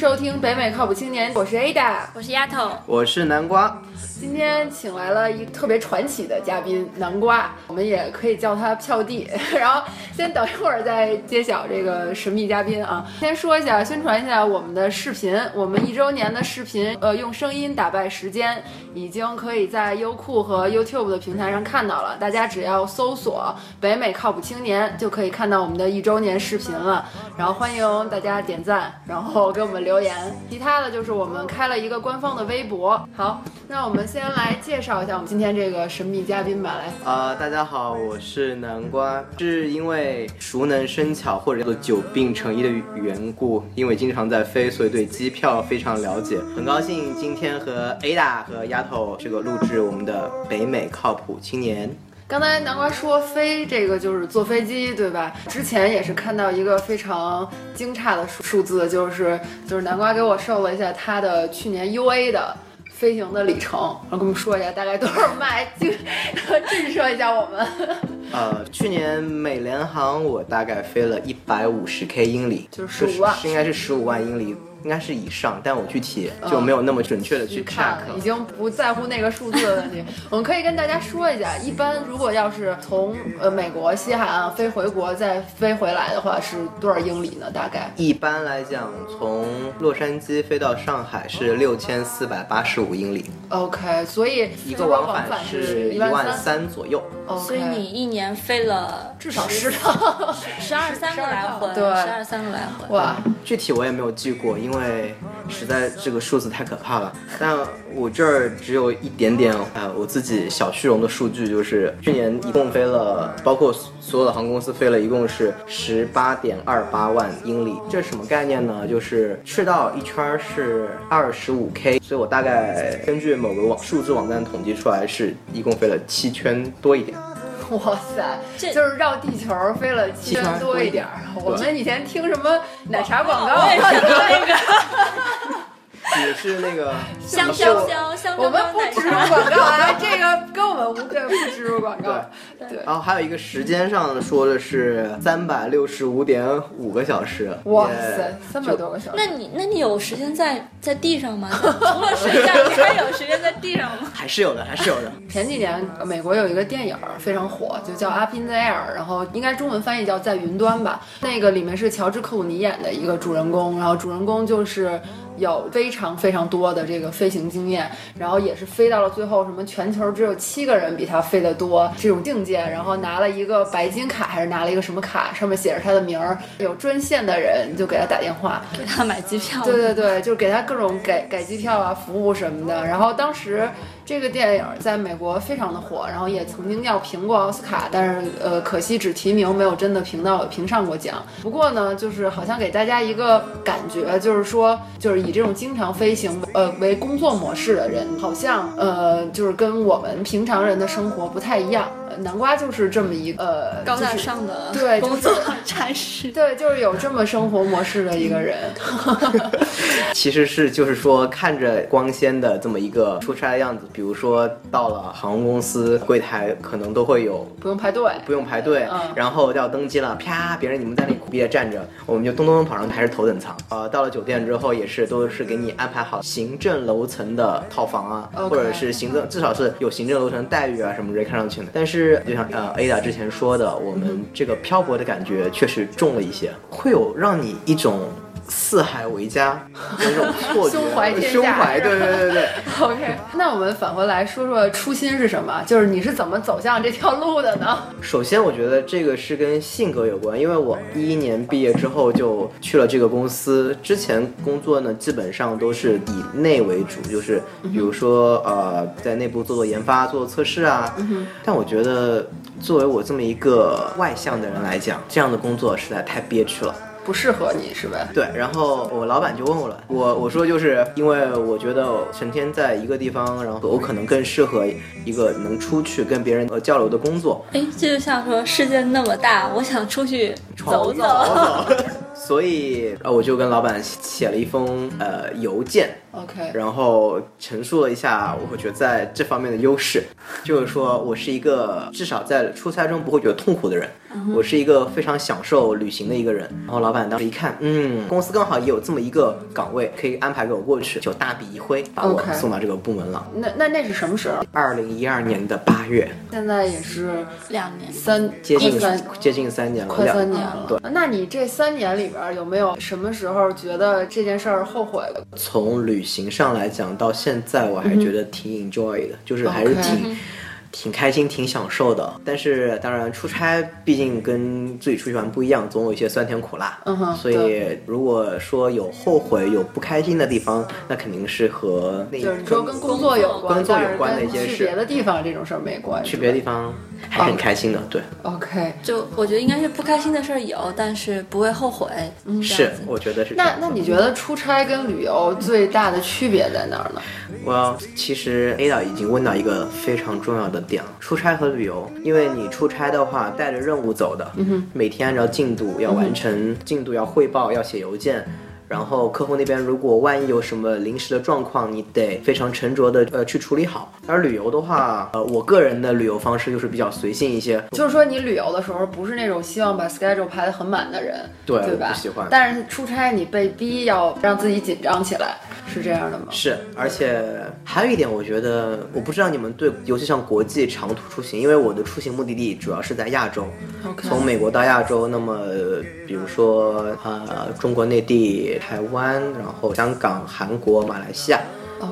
收听北美靠谱青年，我是 Ada，我是丫头，我是南瓜。今天请来了一特别传奇的嘉宾南瓜，我们也可以叫他票弟。然后先等一会儿再揭晓这个神秘嘉宾啊。先说一下，宣传一下我们的视频，我们一周年的视频，呃，用声音打败时间，已经可以在优酷和 YouTube 的平台上看到了。大家只要搜索“北美靠谱青年”，就可以看到我们的一周年视频了。然后欢迎大家点赞，然后给我们留言。其他的就是我们开了一个官方的微博。好，那我们。先来介绍一下我们今天这个神秘嘉宾吧，来啊，大家好，我是南瓜，是因为熟能生巧或者叫做久病成医的缘故，因为经常在飞，所以对机票非常了解。很高兴今天和 Ada 和丫头这个录制我们的北美靠谱青年。刚才南瓜说飞这个就是坐飞机，对吧？之前也是看到一个非常惊诧的数数字，就是就是南瓜给我瘦了一下他的去年 UA 的。飞行的里程，然后跟我们说一下大概多少迈，就震慑一下我们。呃，去年美联航我大概飞了一百五十 K 英里，就是十五万，应该是十五万英里。应该是以上，但我具体就没有那么准确的去看，已经不在乎那个数字的问题。我们可以跟大家说一下，一般如果要是从呃美国西海岸飞回国再飞回来的话，是多少英里呢？大概一般来讲，从洛杉矶飞到上海是六千四百八十五英里。OK，所以一个往返是一万三左右。所以你一年飞了至少十趟，十二三个来回，对，十二三个来回。哇，具体我也没有记过，因因为实在这个数字太可怕了。但我这儿只有一点点呃我自己小虚荣的数据，就是去年一共飞了，包括所有的航空公司飞了一共是十八点二八万英里。这是什么概念呢？就是赤道一圈是二十五 K，所以我大概根据某个网数字网站统计出来，是一共飞了七圈多一点。哇塞，就是绕地球飞了七圈多一点儿。我们以前听什么奶茶广告？那个。也是那个香香香香，我们不植入广告啊，这个跟我们无对，不植入广告。对对。然后还有一个时间上说的是三百六十五点五个小时。哇塞，三百多个小时。那你那你有时间在在地上吗？除了睡觉，你还有时间在地上吗？还是有的，还是有的。前几年美国有一个电影非常火，就叫《Up in the Air》，然后应该中文翻译叫在云端吧。那个里面是乔治克鲁尼演的一个主人公，然后主人公就是。有非常非常多的这个飞行经验，然后也是飞到了最后，什么全球只有七个人比他飞得多这种境界，然后拿了一个白金卡还是拿了一个什么卡，上面写着他的名儿，有专线的人就给他打电话，给他买机票，对对对，就是给他各种改改机票啊服务什么的，然后当时。这个电影在美国非常的火，然后也曾经要评过奥斯卡，但是呃，可惜只提名，没有真的评到评上过奖。不过呢，就是好像给大家一个感觉，就是说，就是以这种经常飞行呃为工作模式的人，好像呃就是跟我们平常人的生活不太一样。南瓜就是这么一个呃 高大上的对 工作 差事，对，就是有这么生活模式的一个人。其实是就是说看着光鲜的这么一个出差的样子，比如说到了航空公司柜台，可能都会有不用排队，不用排队，然后要登机了，啪，别人你们在那苦逼的站着，我们就咚咚咚跑上还是头等舱。呃，到了酒店之后也是都是给你安排好行政楼层的套房啊，或者是行政至少是有行政楼层待遇啊什么之类看上去的，但是。就像呃，Ada 之前说的，我们这个漂泊的感觉确实重了一些，会有让你一种。四海为家那种错觉，胸怀天下，胸怀，对对对对。OK，那我们返回来说说初心是什么？就是你是怎么走向这条路的呢？首先，我觉得这个是跟性格有关，因为我一一年毕业之后就去了这个公司，之前工作呢基本上都是以内为主，就是比如说呃在内部做做研发、做做测试啊。但我觉得作为我这么一个外向的人来讲，这样的工作实在太憋屈了。不适合你是吧？对，然后我老板就问我了，我我说就是因为我觉得成天在一个地方，然后我可能更适合一个能出去跟别人呃交流的工作。哎，这就像说世界那么大，我想出去走走。所以呃，我就跟老板写了一封呃邮件，OK，然后陈述了一下我觉得在这方面的优势，就是说我是一个至少在出差中不会觉得痛苦的人。我是一个非常享受旅行的一个人。然后老板当时一看，嗯，公司刚好也有这么一个岗位可以安排给我过去，就大笔一挥把我送到这个部门了。那那那是什么时候？二零一二年的八月，现在也是两年。三接近三接近三年了，快两三年了。对，那你这三年里边有没有什么时候觉得这件事儿后悔了？从旅行上来讲，到现在我还觉得挺 enjoy 的，就是还是挺。挺开心，挺享受的。但是当然，出差毕竟跟自己出去玩不一样，总有一些酸甜苦辣。嗯哼所以如果说有后悔、有不开心的地方，那肯定是和那就是你说跟工作有关，工作有关的一些事去别的地方这种事儿没关。去别的地方还很开心的。对，OK，就我觉得应该是不开心的事儿有，但是不会后悔。嗯，是我觉得是那。那你觉得出差跟旅游最大的区别在哪儿呢？我其实 Ada 已经问到一个非常重要的点了，出差和旅游，因为你出差的话带着任务走的，每天按照进度要完成，进度要汇报，要写邮件。然后客户那边如果万一有什么临时的状况，你得非常沉着的呃去处理好。而旅游的话，呃，我个人的旅游方式就是比较随性一些，就是说你旅游的时候不是那种希望把 schedule 排得很满的人，对对吧？不喜欢但是出差你被逼要让自己紧张起来，是这样的吗？是，而且还有一点，我觉得我不知道你们对，尤其像国际长途出行，因为我的出行目的地主要是在亚洲从美国到亚洲，那么呃比如说呃中国内地、台湾，然后香港、韩国、马来西亚。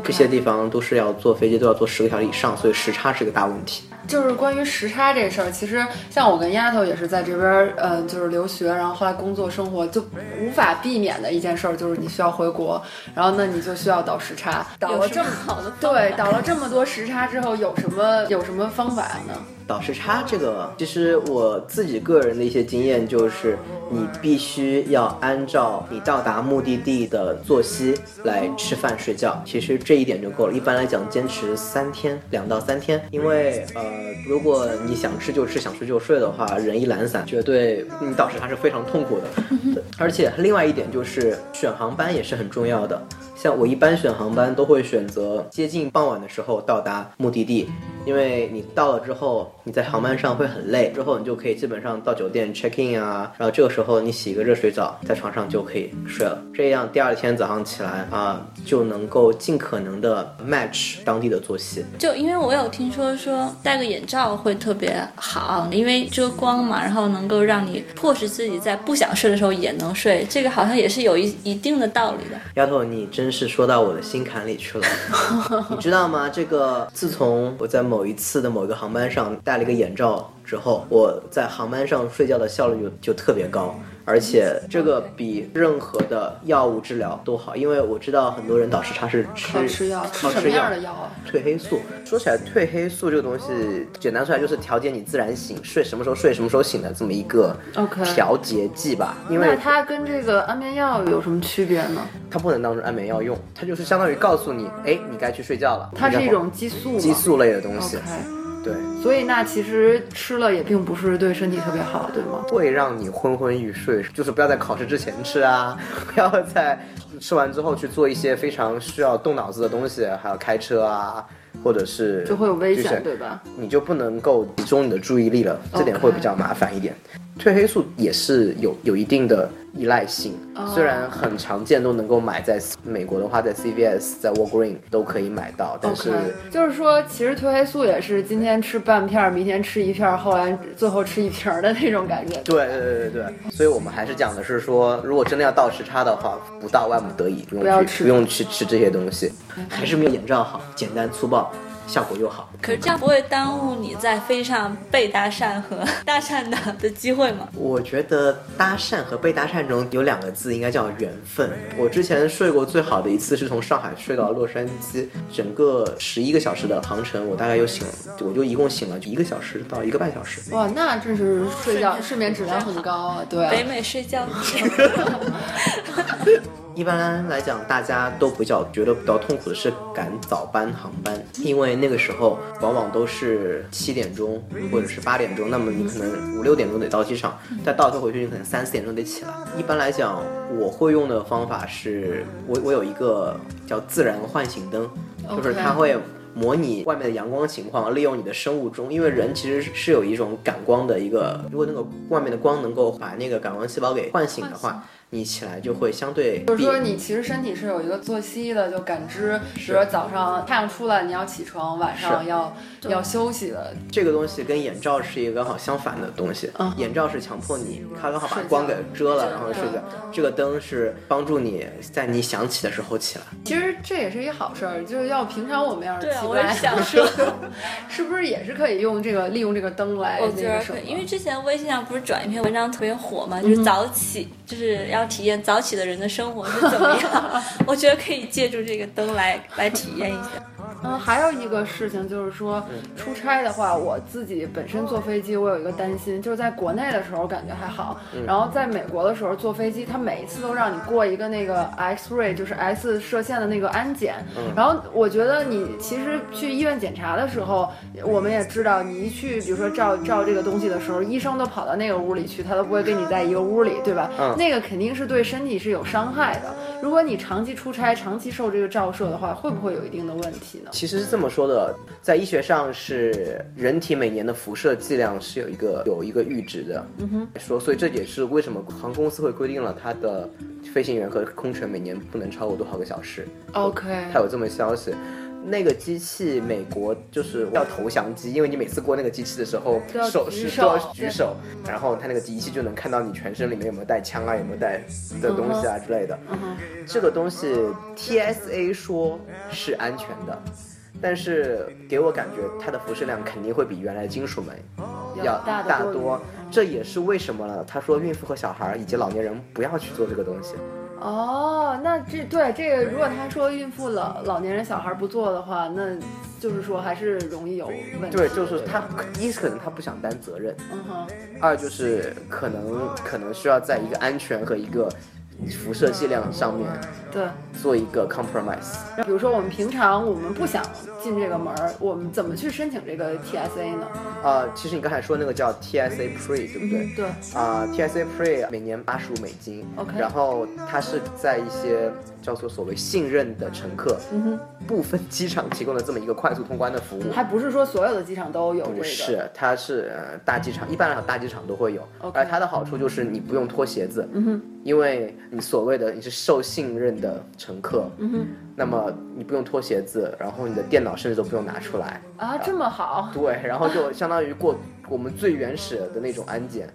这些地方都是要坐飞机，都要坐十个小时以上，所以时差是个大问题。就是关于时差这事儿，其实像我跟丫头也是在这边儿，呃，就是留学，然后后来工作生活，就无法避免的一件事儿，就是你需要回国，然后那你就需要倒时差，倒了这么好的对，倒了这么多时差之后，有什么有什么方法呢？倒时差这个，其实我自己个人的一些经验就是，你必须要按照你到达目的地的作息来吃饭睡觉。其实这一点就够了。一般来讲，坚持三天，两到三天。因为呃，如果你想吃就吃，想睡就睡的话，人一懒散，绝对你倒时他是非常痛苦的。而且另外一点就是选航班也是很重要的。像我一般选航班都会选择接近傍晚的时候到达目的地，因为你到了之后，你在航班上会很累，之后你就可以基本上到酒店 check in 啊，然后这个时候你洗一个热水澡，在床上就可以睡了，这样第二天早上起来啊就能够尽可能的 match 当地的作息。就因为我有听说说戴个眼罩会特别好，因为遮光嘛，然后能够让你迫使自己在不想睡的时候也能睡，这个好像也是有一一定的道理的。丫头，你真是说到我的心坎里去了。你知道吗？这个自从我在某一次的某一个航班上戴了一个眼罩之后，我在航班上睡觉的效率就就特别高。而且这个比任何的药物治疗都好，因为我知道很多人倒时差是吃吃药，吃什么样的药啊？褪黑素。说起来，褪黑素这个东西，简单说来就是调节你自然醒睡什么时候睡什么时候醒的这么一个调节剂吧。因那为它跟这个安眠药有什么区别呢？它不能当成安眠药用，它就是相当于告诉你，哎，你该去睡觉了。它是一种激素？激素类的东西对，所以那其实吃了也并不是对身体特别好，对吗？会让你昏昏欲睡，就是不要在考试之前吃啊，不要在吃完之后去做一些非常需要动脑子的东西，还有开车啊，或者是就会有危险，对吧？你就不能够集中你的注意力了，这点会比较麻烦一点。褪黑素也是有有一定的依赖性，哦。虽然很常见，都能够买在美国的话，在 CVS、在 Walgreen 都可以买到，但是就是说，其实褪黑素也是今天吃半片儿，明天吃一片儿，后来最后吃一瓶儿的那种感觉。对对对对对，所以我们还是讲的是说，如果真的要倒时差的话，不到万不得已，不用不用去吃这些东西，还是没有眼罩好，简单粗暴，效果又好。可是这样不会耽误你在飞机上被搭讪和 搭讪的的机会吗？我觉得搭讪和被搭讪中有两个字应该叫缘分。我之前睡过最好的一次是从上海睡到洛杉矶，整个十一个小时的航程，我大概又醒了，我就一共醒了就一个小时到一个半小时。哇，那真是睡觉睡眠质量很高啊！对啊北美睡觉 一般来讲，大家都比较觉得比较痛苦的是赶早班航班，因为那个时候往往都是七点钟或者是八点钟，那么你可能五六点钟得到机场，再倒车回去你可能三四点钟得起来。一般来讲，我会用的方法是，我我有一个叫自然唤醒灯，就是它会。模拟外面的阳光情况，利用你的生物钟，因为人其实是有一种感光的一个，如果那个外面的光能够把那个感光细胞给唤醒的话，你起来就会相对就是说，你其实身体是有一个作息的，就感知，比如说早上太阳出来你要起床，晚上要要休息的。这个东西跟眼罩是一个刚好相反的东西。嗯眼罩是强迫你，它刚好把光给遮了，然后睡觉。这个灯是帮助你在你想起的时候起来。其实这也是一好事儿，就是要平常我们要是对啊我也起不来，想说，是不是也是可以用这个利用这个灯来我那个什么？觉得可以，因为之前微信上不是转一篇文章特别火嘛，就是早起，就是要要体验早起的人的生活是怎么样。我觉得可以借助这个灯来来体验一下。嗯，还有一个事情就是说，出差的话，我自己本身坐飞机，我有一个担心，就是在国内的时候感觉还好，然后在美国的时候坐飞机，他每一次都让你过一个那个 X-ray，就是 X 射线的那个安检。然后我觉得你其实去医院检查的时候，我们也知道，你一去，比如说照照这个东西的时候，医生都跑到那个屋里去，他都不会跟你在一个屋里，对吧？嗯那个肯定是对身体是有伤害的。如果你长期出差，长期受这个照射的话，会不会有一定的问题呢？其实是这么说的，在医学上是人体每年的辐射剂量是有一个有一个阈值的。嗯哼，说，所以这也是为什么航空公司会规定了它的飞行员和空乘每年不能超过多少个小时。OK，它有这么消息。那个机器，美国就是叫投降机，因为你每次过那个机器的时候，手是都要举手，然后它那个机器就能看到你全身里面有没有带枪啊，有没有带的东西啊之类的。这个东西 TSA 说是安全的，但是给我感觉它的辐射量肯定会比原来的金属门要大多大多。这也是为什么呢？他说孕妇和小孩以及老年人不要去做这个东西。哦，那这对这个，如果他说孕妇、老老年人、小孩不做的话，那就是说还是容易有问题。对，就是他，一是可能他不想担责任，嗯哼，二就是可能可能需要在一个安全和一个辐射剂量上面对。做一个 compromise。比如说我们平常我们不想进这个门儿，我们怎么去申请这个 TSA 呢？啊、其实你刚才说那个叫 TSA Pre，对不对？对，啊、t s a Pre 每年八十五美金 OK 然后它是在一些叫做所谓信任的乘客，嗯哼，部分机场提供的这么一个快速通关的服务。还不是说所有的机场都有这个。不是，它是呃大机场，一般来讲大机场都会有。OK 而它的好处就是你不用脱鞋子，嗯哼，因为你所谓的你是受信任的乘客，嗯哼，那么你不用脱鞋子，然后你的电脑甚至都不用拿出来，啊，这么好，对，然后就相当于过我们最原始的那种安检，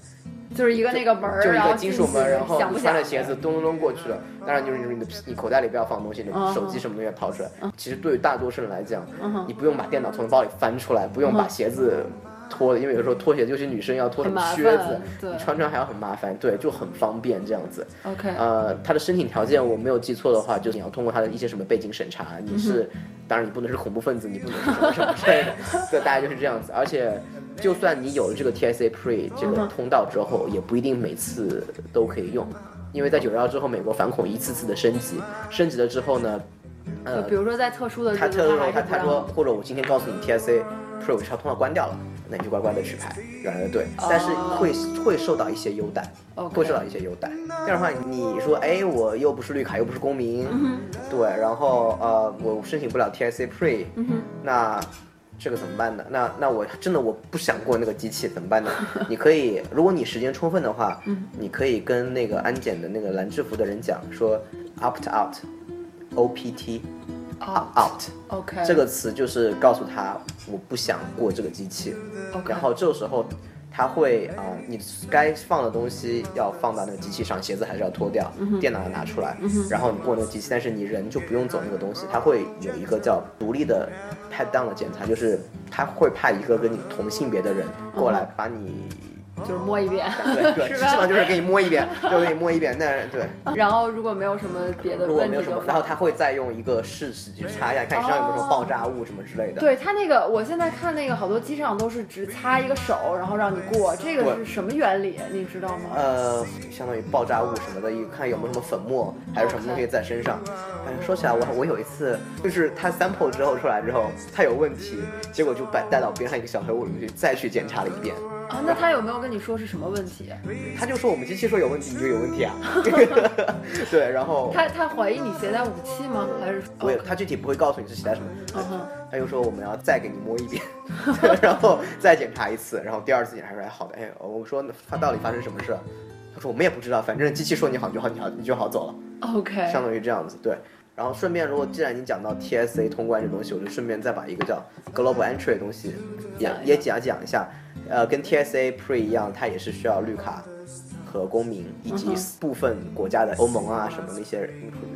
就是一个那个门儿，就一个金属门，然后穿着鞋子咚咚咚过去了。当然就是你的你口袋里不要放东西，你手机什么东西掏出来。其实对于大多数人来讲，你不用把电脑从包里翻出来，不用把鞋子脱的，因为有时候脱鞋，尤其女生要脱什么靴子，你穿穿还要很麻烦，对，就很方便这样子。OK，呃，他的申请条件我没有记错的话，就是你要通过他的一些什么背景审查，你是，当然你不能是恐怖分子，你不能是什么什么之类的，对，大概就是这样子。而且，就算你有了这个 TSA Pre 这个通道之后，也不一定每次都可以用，因为在九幺之后，美国反恐一次次的升级，升级了之后呢，呃比，如说在特殊的，他特说还是不让他他说，或者我今天告诉你 TSA Pro 这条通道关掉了，那你就乖乖的去排原来的队，但是会会受到一些优待，会受到一些优待。这样的话，你说哎，我又不是绿卡，又不是公民，嗯对，然后呃，我申请不了 TSA Pre，、那。这个怎么办呢？那那我真的我不想过那个机器怎么办呢？你可以，如果你时间充分的话，嗯你可以跟那个安检的那个蓝制服的人讲说 opt out，O P T 哦 out，OK 这个词就是告诉他我不想过这个机器，OK 然后这个时候他会啊、呃你该放的东西要放到那个机器上，鞋子还是要脱掉，嗯电脑要拿出来，然后你过那个机器，但是你人就不用走那个东西，他会有一个叫独立的 pat down 的检查，就是他会派一个跟你同性别的人过来把你。就是摸一遍，对基本上？就是给你摸一遍，就给你摸一遍。那对，然后如果没有什么别的如果问题的没有什么，然后，他会再用一个试纸去擦一下，看你身上有没有什么爆炸物什么之类的。对他那个，我现在看那个好多机上都是只擦一个手，然后让你过，这个是什么原理？你知道吗？呃，相当于爆炸物什么的，一看有没有什么粉末，还是什么东西在身上。哎，说起来，我我有一次就是他 sample 之后出来之后，他有问题，结果就把带到边上一个小黑屋里面去再去检查了一遍。啊，那他有没有跟你说是什么问题？他就说我们机器说有问题，你就有问题啊。对，然后他他怀疑你携带武器吗？还是不会，他具体不会告诉你是携带什么。他就说我们要再给你摸一遍，然后再检查一次，然后第二次检查出来好的，哎，我说他到底发生什么事？他说我们也不知道，反正机器说你好你就好，你好你就好走了。OK，相当于这样子，对。然后顺便，如果既然你讲到 TSA 通关这东西，我就顺便再把一个叫 Global Entry 的东西也也讲讲一下。呃，跟 TSA Pre 一样，它也是需要绿卡和公民，以及部分国家的欧盟啊什么那些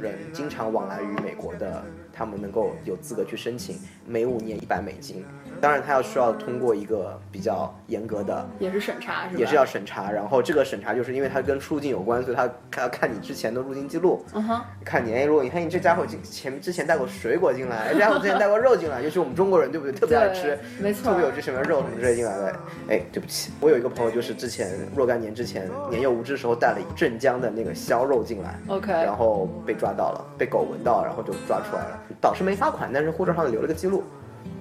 人经常往来于美国的，他们能够有资格去申请，每五年一百美金。当然，他要需要通过一个比较严格的也是审查是吧？也是要审查，然后这个审查就是因为它跟出入境有关，所以他他要看你之前的入境记录，嗯哼，看你哎，如果你看你这家伙进前之前带过水果进来，这家伙之前带过肉进来，尤其我们中国人对不对？特别爱吃，没错特别有这什么肉什么之类进来的。哎，对不起，我有一个朋友就是之前若干年之前年幼无知的时候带了镇江的那个销肉进来 OK 然后被抓到了，被狗闻到，然后就抓出来了，倒是没罚款，但是护照上留了个记录。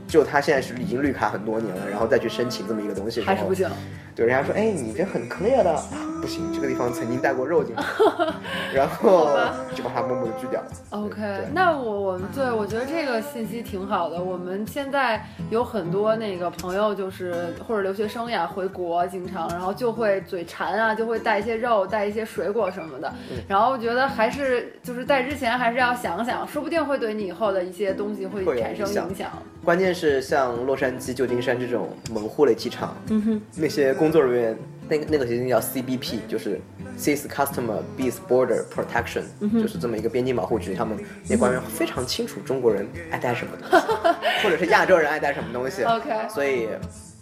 就他现在是已经绿卡很多年了，然后再去申请这么一个东西，还是不行。对，人家说，哎，你这很 clear 的，啊不行，这个地方曾经带过肉进来，然后就把它默默的拒掉了。OK，那我我们对我觉得这个信息挺好的。我们现在有很多那个朋友，就是或者留学生呀，回国经常，然后就会嘴馋啊，就会带一些肉，带一些水果什么的。嗯然后我觉得还是就是带之前还是要想想，说不定会对你以后的一些东西会产生影响影响。关键是像洛杉矶、旧金山这种门户类机场，嗯哼，那些工作人员，那个那个协定叫 CBP，就是 Sales Customer Base Border Protection，、就是这么一个边境保护局。他们那官员非常清楚中国人爱带什么东西，或者是亚洲人爱带什么东西。OK 所以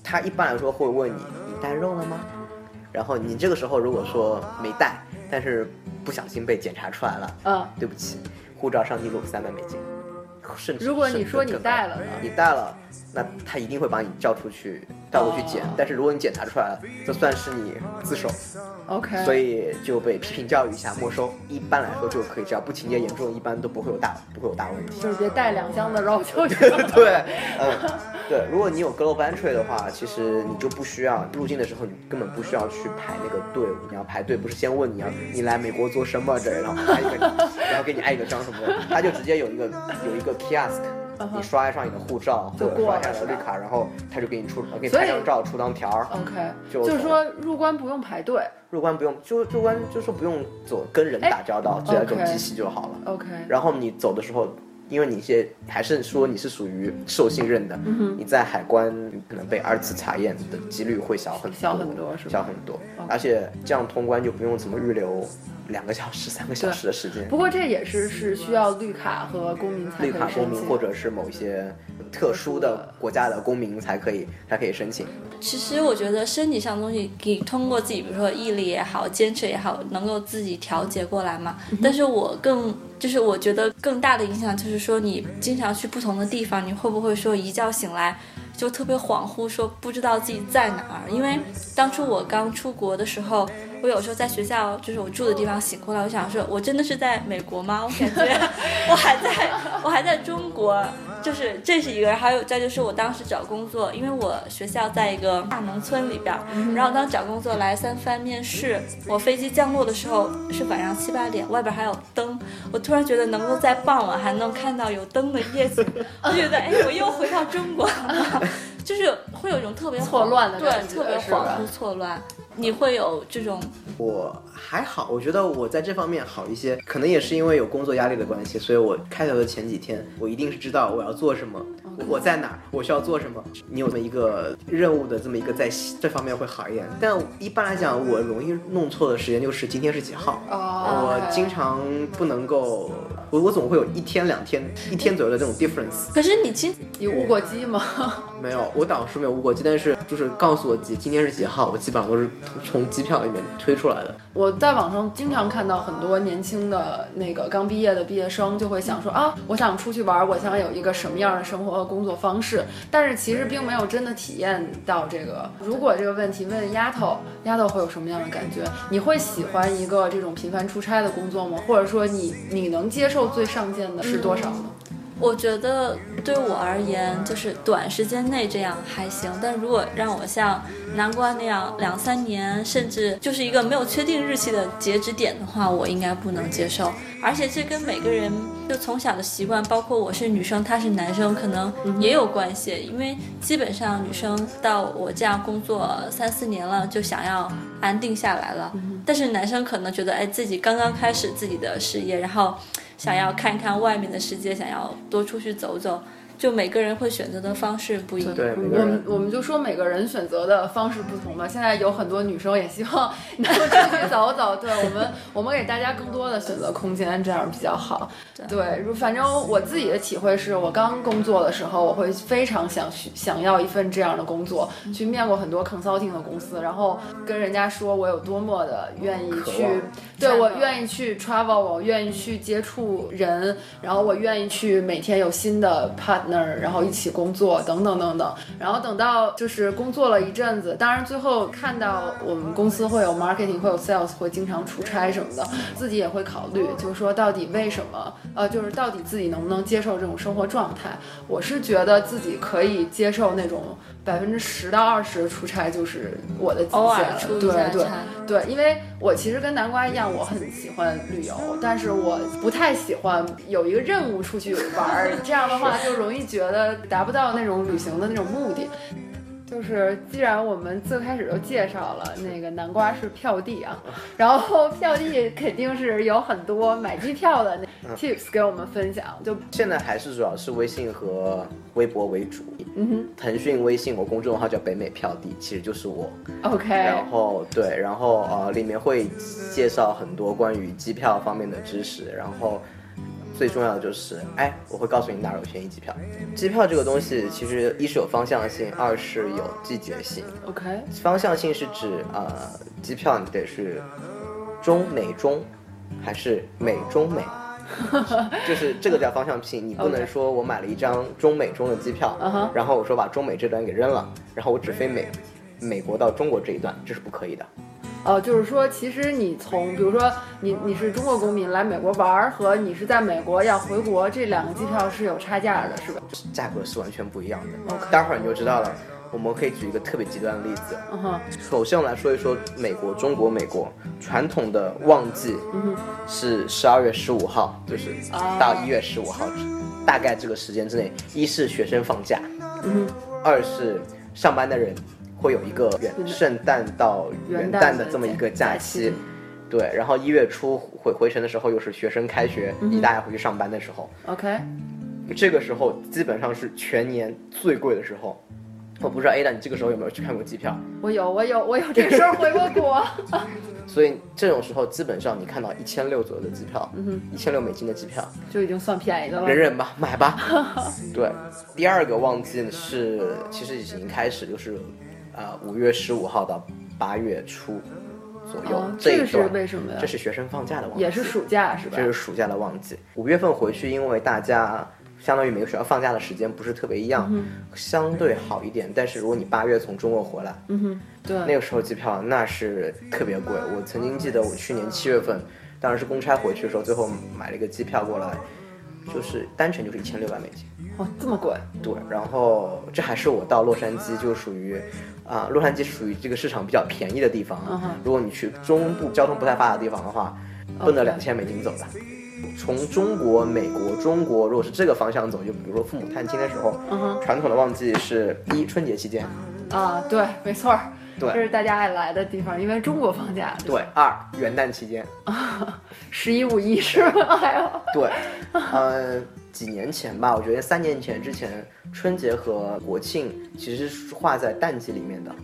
他一般来说会问你，你带肉了吗？然后你这个时候如果说没带，但是不小心被检查出来了，嗯，对不起，护照上记录三百美金，甚至如果你说你带了呢？你带了，那他一定会把你叫出去，带过去检。哦但是如果你检查出来了，这算是你自首，OK，所以就被批评教育一下，没收。一般来说就可以，只要不情节严重，一般都不会有大不会有大问题。就是别带两箱的肉就行。对，嗯，对，如果你有 global entry 的话，其实你就不需要入境的时候，你根本不需要去排那个队伍。你要排队，不是先问你要你来美国做什么这，然后拍一个，然后给你按一个章什么的，他就直接有一个有一个 kiosk。嗯你刷一刷你的护照，或者刷一下你的绿卡，然后他就给你出，给你拍张照，出张条儿。OK，就就是说入关不用排队。入关不用，就入关就说不用走跟人打交道，只要这种机器就好了。OK，然后你走的时候，因为你些还是说你是属于受信任的，嗯你在海关可能被二次查验的几率会小很多，小很多是吧小很多。而且这样通关就不用怎么预留两个小时、三个小时的时间。不过这也是是需要绿卡和公民才可以绿卡公民申请或者是某一些特殊的国家的公民才可以才可以申请。其实我觉得身体上的东西，可以通过自己，比如说毅力也好，坚持也好，能够自己调节过来嘛。但是我更就是我觉得更大的影响就是说，你经常去不同的地方，你会不会说一觉醒来就特别恍惚，说不知道自己在哪儿？因为当初我刚出国的时候，我有时候在学校，就是我住的地方醒过来，我想说，我真的是在美国吗？我感觉 我还在，我还在中国。就是这是一个，还有再就是我当时找工作，因为我学校在一个大农村里边，然后当找工作来三藩面试，我飞机降落的时候是晚上七八点，外边还有灯，我突然觉得能够在傍晚还能看到有灯的夜景，我觉得哎，我又回到中国了，就是会有一种特别错乱的对感，觉特别恍惚错乱，你会有这种我还好，我觉得我在这方面好一些，可能也是因为有工作压力的关系，所以我开头的前几天，我一定是知道我要做什么，我在哪儿，我需要做什么。你有这么一个任务的这么一个在这方面会好一点，但一般来讲，我容易弄错的时间就是今天是几号。哦我经常不能够，我我总会有一天两天一天左右的这种 difference。可是你今你误过机吗？没有，我导师没有误过机，但是就是告诉我几今天是几号，我基本上都是从机票里面推出来的。我在网上经常看到很多年轻的那个刚毕业的毕业生就会想说啊，我想出去玩，我想有一个什么样的生活和工作方式，但是其实并没有真的体验到这个。如果这个问题问丫头，丫头会有什么样的感觉？你会喜欢一个这种频繁出差的工作吗？或者说你你能接受最上限的是多少呢？我觉得对我而言，就是短时间内这样还行，但如果让我像南瓜那样两三年，甚至就是一个没有确定日期的截止点的话，我应该不能接受。而且这跟每个人就从小的习惯，包括我是女生，他是男生，可能也有关系。因为基本上女生到我这样工作三四年了，就想要安定下来了，但是男生可能觉得，哎，自己刚刚开始自己的事业，然后。想要看看外面的世界，想要多出去走走。就每个人会选择的方式不一样。对，我们我们就说每个人选择的方式不同吧。现在有很多女生也希望能够出去走走。对我们，我们给大家更多的选择空间，这样比较好。对，如反正我自己的体会是，我刚工作的时候，我会非常想去想要一份这样的工作，去面过很多 consulting 的公司，然后跟人家说我有多么的愿意去，对我愿意去 travel，我愿意去接触人，然后我愿意去每天有新的 part。那儿，然后一起工作，等等等等，然后等到就是工作了一阵子，当然最后看到我们公司会有 marketing，会有 sales，会经常出差什么的，自己也会考虑，就是说到底为什么，呃，就是到底自己能不能接受这种生活状态？我是觉得自己可以接受那种。百分之十到二十的出差就是我的极限了，对对对，因为我其实跟南瓜一样，我很喜欢旅游，但是我不太喜欢有一个任务出去玩儿，这样的话就容易觉得达不到那种旅行的那种目的。就是既然我们最开始就介绍了那个南瓜是票地啊，然后票地肯定是有很多买机票的那 tips 给我们分享。就现在还是主要是微信和微博为主。嗯哼，腾讯微信我公众号叫北美票地，其实就是我。OK。然后对，然后呃里面会介绍很多关于机票方面的知识，然后。最重要的就是，哎，我会告诉你哪儿有便宜机票。机票这个东西，其实一是有方向性，二是有季节性。OK，方向性是指呃，机票你得是中美中，还是美中美，就是这个叫方向性。你不能说我买了一张中美中的机票，然后我说把中美这段给扔了，然后我只飞美美国到中国这一段，这是不可以的。呃，就是说，其实你从，比如说你你是中国公民来美国玩儿，和你是在美国要回国，这两个机票是有差价的，是吧？价格是完全不一样的。待会儿你就知道了。我们可以举一个特别极端的例子。嗯哼。首先我们来说一说美国、中国、美国传统的旺季是十二月十五号，就是到一月十五号，大概这个时间之内，一是学生放假，嗯，二是上班的人。会有一个元圣诞到元旦的这么一个假期，对，然后一月初回回程的时候又是学生开学，你大家回去上班的时候，OK，这个时候基本上是全年最贵的时候。我不知道 Ada，你这个时候有没有去看过机票？我有，我有，我有这个时候回过国。所以这种时候基本上你看到一千六左右的机票，嗯，一千六美金的机票就已经算便宜的了。忍忍吧，买吧。对，第二个旺季是其实已经开始，就是。啊，五月十五号到八月初左右，这个是为什么呀？这是学生放假的旺季，也是暑假是吧？这是暑假的旺季。五月份回去，因为大家相当于每个学校放假的时间不是特别一样，相对好一点。但是如果你八月从中国回来，嗯哼，对，那个时候机票那是特别贵。我曾经记得我去年七月份，当时是公差回去的时候，最后买了一个机票过来，就是单程就是一千六百美金。哦，这么贵？对，然后这还是我到洛杉矶就属于。啊，洛杉矶属于这个市场比较便宜的地方。如果你去中部交通不太发达的地方的话，奔着两千美金走的。从中国、美国、中国，如果是这个方向走，就比如说父母探亲的时候，传统的旺季是一春节期间。啊，对，没错，对，这是大家爱来的地方，因为中国放假。对，二元旦期间。十一五一是吗？还有。对，嗯。几年前吧，我觉得三年前之前，春节和国庆其实是划在淡季里面的。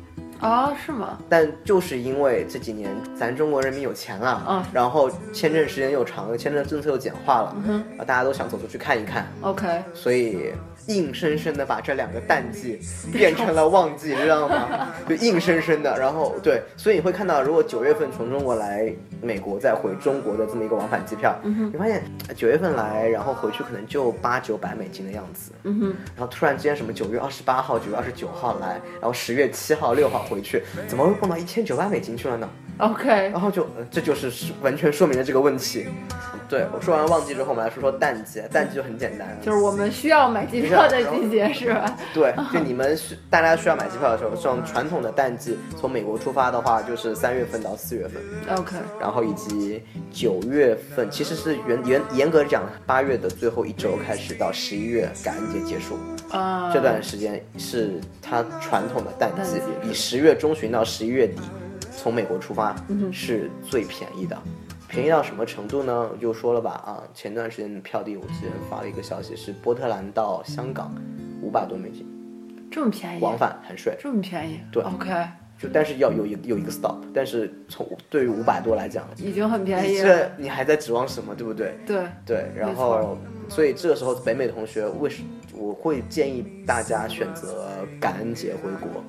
啊，是吗？但就是因为这几年咱中国人民有钱了，嗯，然后签证时间又长了，签证政策又简化了，嗯啊，大家都想走出去看一看。OK，所以。硬生生的把这两个淡季变成了旺季，知道吗？就硬生生的，然后对，所以你会看到，如果九月份从中国来美国再回中国的这么一个往返机票，你发现九月份来，然后回去可能就八九百美金的样子，嗯哼，然后突然之间什么九月二十八号、九月二十九号来，然后十月七号、六号回去，怎么会蹦到一千九百美金去了呢？OK，然后就呃这就是是完全说明了这个问题。对我说完旺季之后，我们来说说淡季。淡季就很简单，就是我们需要买机票的季节是吧？对，就你们需大家需要买机票的时候，像传统的淡季，从美国出发的话，就是三月份到四月份，OK，然后以及九月份，其实是严严严格讲，八月的最后一周开始到十一月感恩节结束，啊，这段时间是它传统的淡季淡季，以十月中旬到十一月底，从美国出发嗯是最便宜的。便宜到什么程度呢？我就说了吧，啊，前段时间的票地我之前发了一个消息，是波特兰到香港五百多美金，这么便宜，往返含税。这么便宜，对，OK，就但是要有一有一个 stop，但是从对于五百多来讲，已经很便宜了，这你还在指望什么，对不对？对，对，然后所以这个时候北美同学为什我会建议大家选择感恩节回国，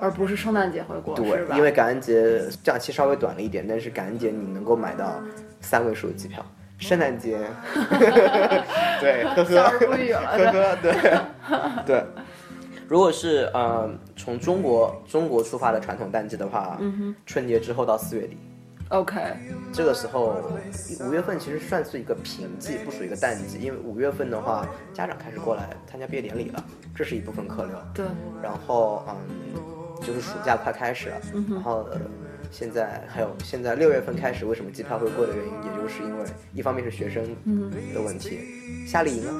而不是圣诞节回国，是对，因为感恩节假期稍微短了一点，但是感恩节你能够买到三位数的机票。圣诞节，对，呵呵，呵呵，对，对。如果是呃从中国中国出发的传统淡季的话，嗯春节之后到四月底，OK，这个时候五月份其实算是一个平季，不属于一个淡季，因为五月份的话，家长开始过来参加毕业典礼了，这是一部分客流。对，然后嗯，就是暑假快开始了，嗯然后呃，现在还有现在六月份开始，为什么机票会贵的原因，也就是因为一方面是学生的问题，夏令营啊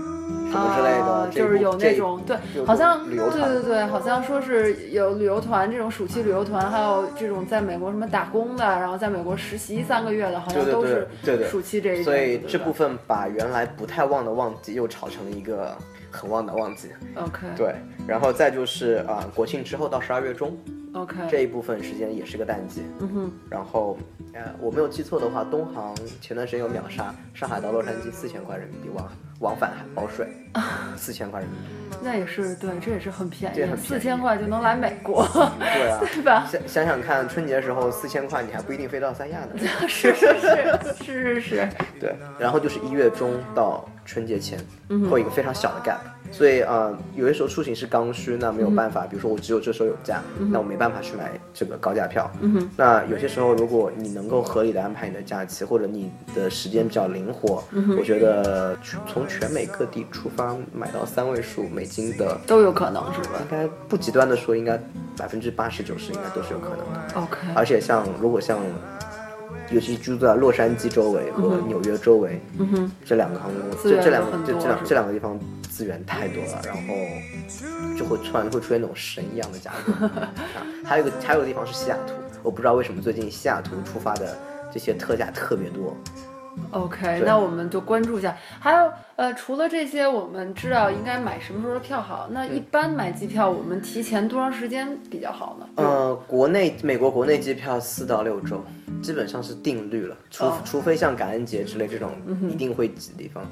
什么之类的，啊，就是有那种对，好像对旅游团对对，好像说是有旅游团这种暑期旅游团，还有这种在美国什么打工的，然后在美国实习三个月的，好像对对对都是对对暑期这一所以这部分把原来不太旺的旺季又炒成了一个很旺的旺季。OK 对，然后再就是啊、国庆之后到十二月中 OK 这一部分时间也是个淡季。嗯哼，然后呃，我没有记错的话，东航前段时间有秒杀，上海到洛杉矶四千块人民币往往返还包税，四千块人民币。那也是对，这也是很便宜，四千块就能来美国，对啊，对吧？想想想看，春节时候四千块，你还不一定飞到三亚呢。是是是是是是，对，然后就是一月中到春节前，嗯会有一个非常小的 gap。所以呃，有些时候出行是刚需，那没有办法，比如说我只有这时候有假，那我没办法去买这个高价票。嗯那有些时候，如果你能够合理的安排你的假期，或者你的时间比较灵活，嗯我觉得从全美各地出发买到三位数美金的，都有可能是吧应该不极端的说，应该百分之八十九十应该都是有可能的。？OK 而且像如果像，尤其居住在洛杉矶周围和纽约周围，嗯哼，这两个航空公司，这这两个这这两这两个地方资源太多了，然后就会突然会出现那种神一样的价格。啊 还有一个还有个地方是西雅图，我不知道为什么最近西雅图出发的这些特价特别多。OK，那我们就关注一下。还有呃，除了这些，我们知道应该买什么时候的票好。那一般买机票，我们提前多长时间比较好呢？呃，国内美国国内机票四到六周，基本上是定律了，除、哦除非像感恩节之类这种一定会挤的地方，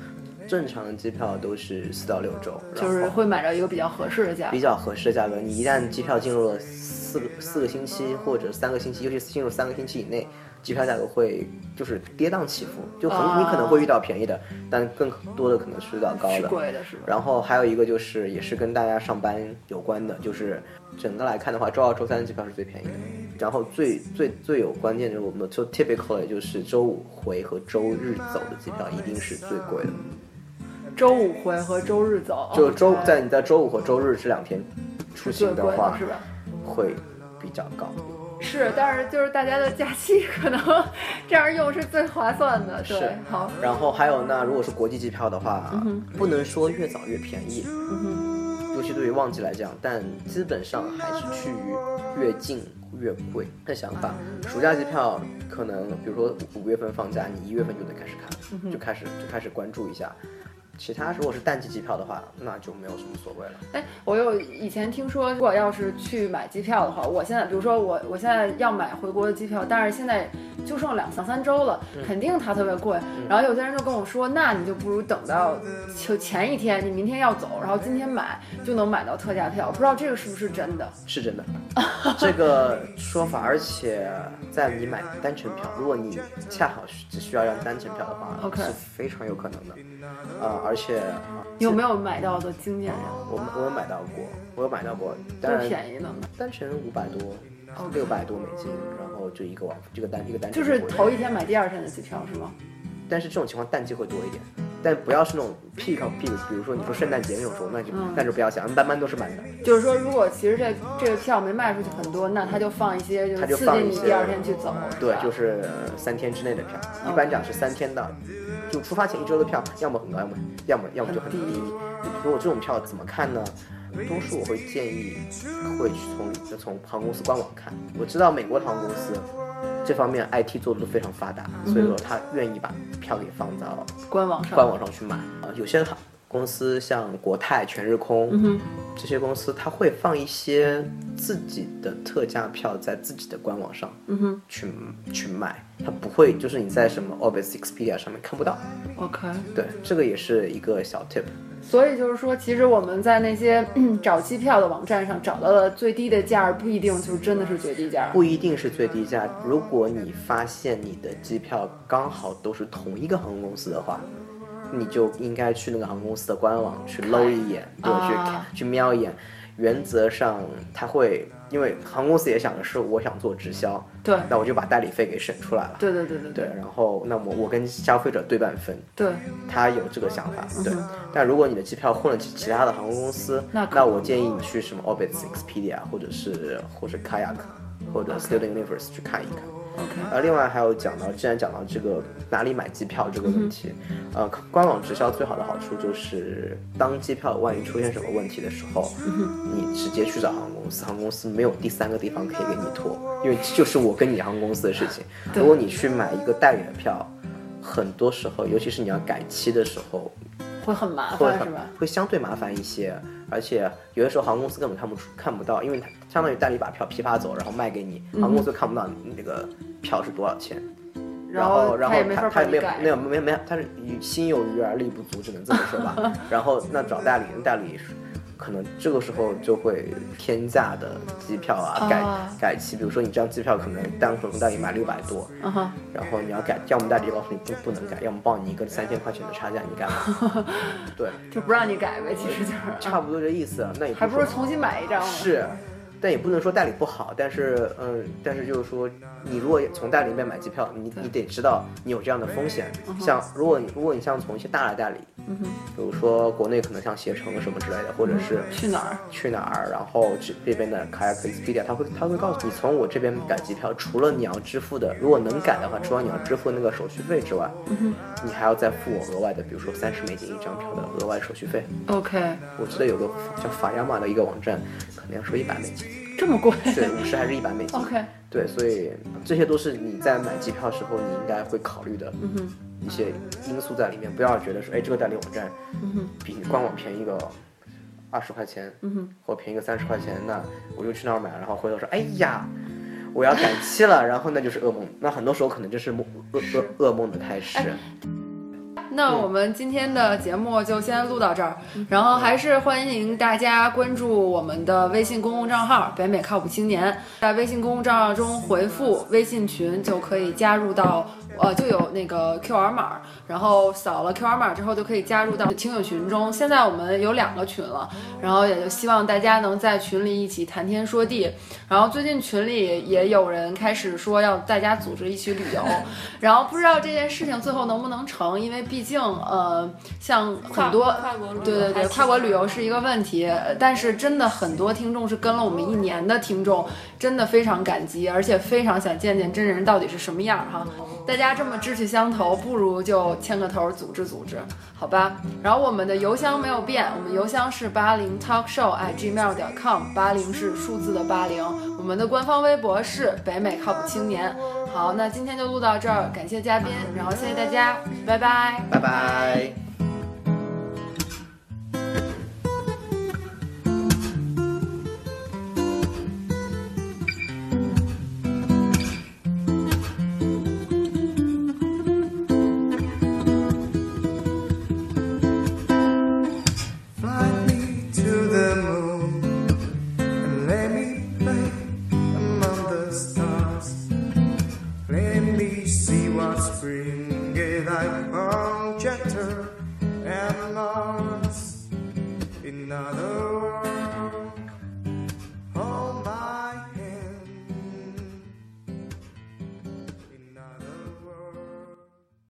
正常的机票都是四到六周，就是会买到一个比较合适的价比。较合适的价格。你一旦机票进入了四个四个星期或者三个星期，尤其是进入三个星期以内，机票价格会就是跌宕起伏，就很、啊你可能会遇到便宜的，但更多的可能是遇到高的。贵的是吧？然后还有一个就是也是跟大家上班有关的，就是整个来看的话，周二、周三的机票是最便宜的。然后最最最有关键的，我们就 typically 就是周五回和周日走的机票一定是最贵的。周五回和周日走，就周在你在周五和周日这两天出行话的，是吧？会比较高。是，但是就是大家的假期可能 这样用是最划算的。对是，好，然后还有呢如果是国际机票的话，不能说越早越便宜，尤其对于旺季来讲，但基本上还是趋于越近越贵的想法。暑假机票可能比如说五月份放假，你一月份就得开始看，就开始就开始关注一下。其他如果是淡季机票的话，那就没有什么所谓了。哎，我有以前听说，如果要是去买机票的话，我现在比如说我我现在要买回国的机票，但是现在就剩两三三周了，肯定它特别贵。然后有些人就跟我说，那你就不如等到就前一天，你明天要走，然后今天买就能买到特价票。不知道这个是不是真的？是真的，这个说法，而且在你买单程票，如果你恰好是只需要一张单程票的话 OK 是非常有可能的。呃，而且有没有买到的经验呀？我我有买到过，我有买到过，当多然便宜的呢？单程五百多，六百多美金，然后就一个往这个单一个单就是头一天买第二天的机票是吗？但是这种情况淡季会多一点，但不要是那种 peak of peak，比如说你说圣诞节那种时候，那就、嗯那就不要想，班班都是满的。就是说，如果其实这这个票没卖出去很多，那他就放一些，就他就放你第二天去走。对，就是呃三天之内的票，一般讲是三天的，就出发前一周的票，要么很高，要么要么要么就很低很低。如果这种票怎么看呢？多数我会建议会去从从航空公司官网看。我知道美国航空公司这方面 IT 做的都非常发达，所以说他愿意把票给放到官网上，官网上去买啊。有些航公司像国泰、全日空、嗯这些公司，它会放一些自己的特价票在自己的官网上，去去卖，它不会就是你在什么 Orbis Expedia 上面看不到。，OK。对，这个也是一个小 tip。所以就是说，其实我们在那些嗯找机票的网站上找到的最低的价儿，不一定就是真的是最低价儿。不一定是最低价。如果你发现你的机票刚好都是同一个航空公司的话，你就应该去那个航空公司的官网去搂一眼，对，去去瞄一眼。原则上，他会因为航空公司也想的是，我想做直销，对，那我就把代理费给省出来了。对对对对对，然后那么我跟消费者对半分，对，他有这个想法，对。但如果你的机票混了其其他的航空公司，那那我建议你去什么 Orbit Expedia 或者是或者 Kayak 或者 Student Universe 去看一看。呃，另外还有讲到，既然讲到这个哪里买机票这个问题，呃，官网直销最好的好处就是，当机票万一出现什么问题的时候，你直接去找航空公司，航空公司没有第三个地方可以给你拖，因为就是我跟你航空公司的事情。如果你去买一个代理的票，很多时候，尤其是你要改期的时候，会很麻会很烦是吧？会相对麻烦一些，而且有的时候航空公司根本看不出看不到，因为它相当于代理把票批发走，然后卖给你，航空公司看不到你那个票是多少钱。然后然后他也没法他他也没有没有没有没有，他是心有余而力不足，只能这么说吧。然后那找代理，代理可能这个时候就会天价的机票啊，改啊改期，比如说你这张机票可能单从代理买六百多，然后你要改，要么代理告诉你不不能改，要么报你一个三千块钱的差价，你改吗？对，就不让你改呗，其实就是，差不多这意思。啊那也还不如重新买一张。是，但也不能说代理不好，但是嗯，但是就是说，你如果从代理里面买机票，你你得知道你有这样的风险。像如果你如果你像从一些大的代理，嗯哼，比如说国内可能像携程什么之类的，或者是去哪儿？去哪儿，然后这这边的 Kayak Expedia，他会他会告诉你，从我这边改机票，除了你要支付的，如果能改的话，除了你要支付那个手续费之外，你还要再付我额外的，比如说三十美金一张票的额外手续费。OK，我记得有个叫法亚马的一个网站，可能要收一百美金，这么贵对，五十还是一百美金。？OK，对，所以这些都是你在买机票时候你应该会考虑的嗯一些因素在里面，不要觉得说，哎，这个代理网站比官网便宜个二十块钱，嗯哼，或便宜个三十块钱，那我就去那儿买，然后回头说，哎呀。我要改期了，然后那就是噩梦。那很多时候可能就是梦噩噩噩梦的开始。那我们今天的节目就先录到这儿，然后还是欢迎大家关注我们的微信公共账号“北美靠谱青年”，在微信公共账号中回复微信群就可以加入到。呃，就有那个 QR 码，然后扫了 QR 码之后就可以加入到听友群中。现在我们有两个群了，然后也就希望大家能在群里一起谈天说地。然后最近群里也有人开始说要大家组织一起旅游，然后不知道这件事情最后能不能成，因为毕竟呃，像很多对对对，跨国旅游是一个问题，呃但是真的很多听众是跟了我们一年的听众，真的非常感激，而且非常想见见真人到底是什么样哈。大家这么志趣相投，不如就牵个头组织组织，好吧？然后我们的邮箱没有变，我们邮箱是八零 talk show at gmail 点 com，八零是数字的八零。我们的官方微博是北美靠谱青年。好，那今天就录到这儿，感谢嘉宾，然后谢谢大家，拜拜。拜拜。